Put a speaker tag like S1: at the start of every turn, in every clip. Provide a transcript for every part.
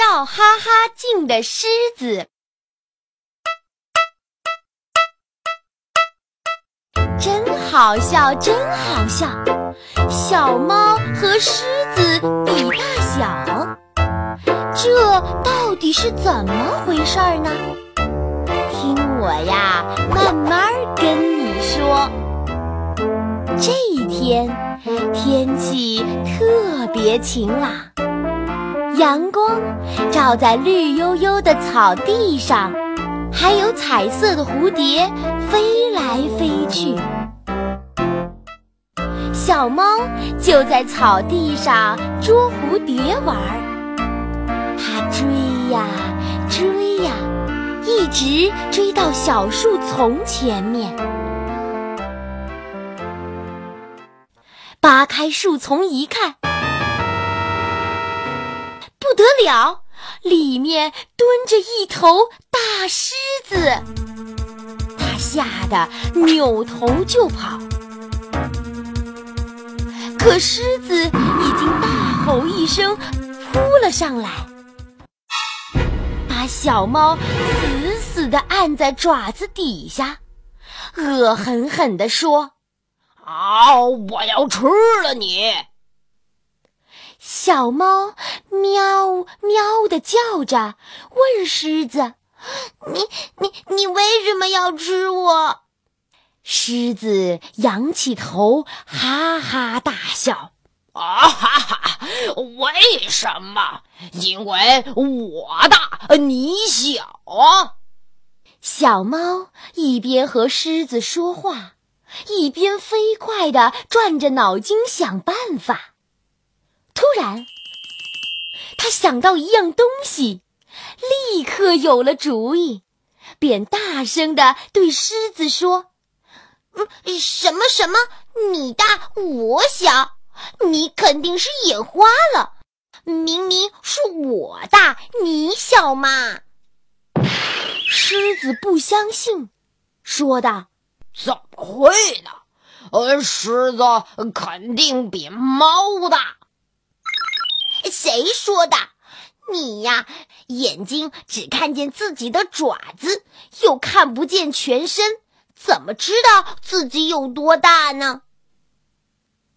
S1: 照哈哈镜的狮子，真好笑，真好笑！小猫和狮子比大小，这到底是怎么回事呢？听我呀，慢慢跟你说。这一天天气特别晴朗。阳光照在绿油油的草地上，还有彩色的蝴蝶飞来飞去。小猫就在草地上捉蝴蝶玩儿，它追呀追呀，一直追到小树丛前面。扒开树丛一看。不得了，里面蹲着一头大狮子，它吓得扭头就跑。可狮子已经大吼一声扑了上来，把小猫死死地按在爪子底下，恶狠狠地说：“
S2: 啊，我要吃了你！”
S1: 小猫喵喵的叫着，问狮子：“你你你为什么要吃我？”狮子仰起头，哈哈大笑：“
S2: 啊哈哈！为什么？因为我大，你小啊！”
S1: 小猫一边和狮子说话，一边飞快地转着脑筋想办法。突然，他想到一样东西，立刻有了主意，便大声的对狮子说：“嗯，什么什么？你大我小？你肯定是眼花了！明明是我大你小嘛！”狮子不相信，说道：“
S2: 怎么会呢？呃，狮子肯定比猫大。”
S1: 谁说的？你呀，眼睛只看见自己的爪子，又看不见全身，怎么知道自己有多大呢？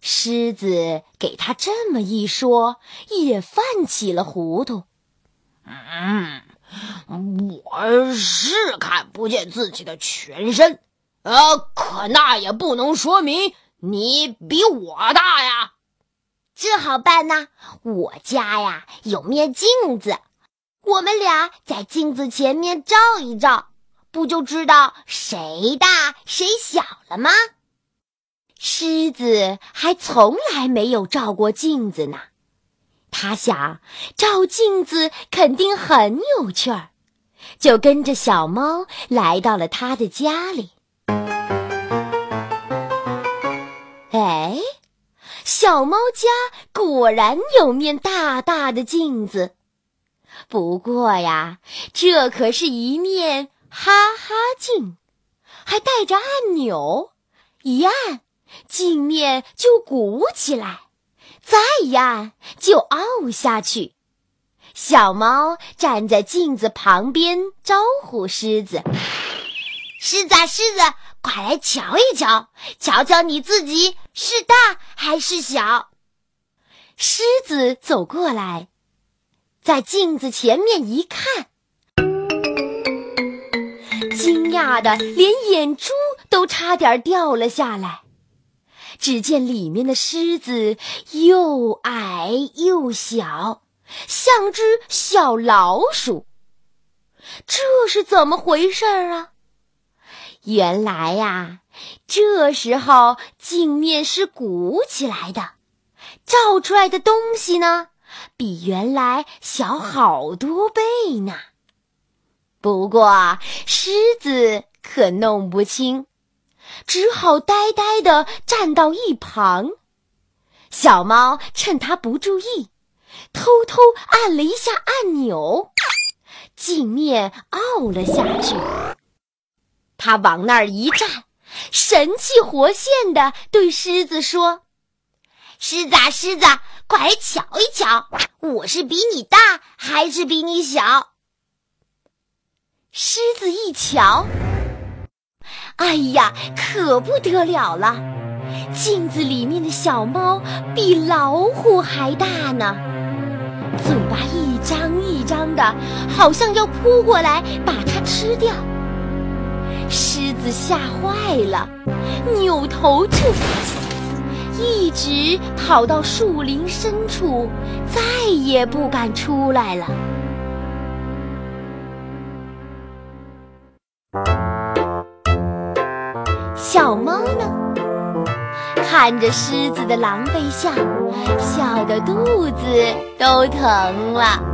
S1: 狮子给他这么一说，也犯起了糊涂。
S2: 嗯，我是看不见自己的全身，呃，可那也不能说明你比我大呀。
S1: 这好办呐！我家呀有面镜子，我们俩在镜子前面照一照，不就知道谁大谁小了吗？狮子还从来没有照过镜子呢，他想照镜子肯定很有趣儿，就跟着小猫来到了他的家里。哎。小猫家果然有面大大的镜子，不过呀，这可是一面哈哈镜，还带着按钮，一按镜面就鼓起来，再一按就凹下去。小猫站在镜子旁边招呼狮子：“狮子，狮子。”快来瞧一瞧，瞧瞧你自己是大还是小。狮子走过来，在镜子前面一看，惊讶的连眼珠都差点掉了下来。只见里面的狮子又矮又小，像只小老鼠。这是怎么回事儿啊？原来呀，这时候镜面是鼓起来的，照出来的东西呢，比原来小好多倍呢。不过狮子可弄不清，只好呆呆的站到一旁。小猫趁他不注意，偷偷按了一下按钮，镜面凹了下去。他往那儿一站，神气活现的对狮子说：“狮子啊，狮子，快来瞧一瞧，我是比你大还是比你小？狮子一瞧，哎呀，可不得了了！镜子里面的小猫比老虎还大呢，嘴巴一张一张的，好像要扑过来把它吃掉。子吓坏了，扭头就跑，一直跑到树林深处，再也不敢出来了。小猫呢，看着狮子的狼狈相，笑得肚子都疼了。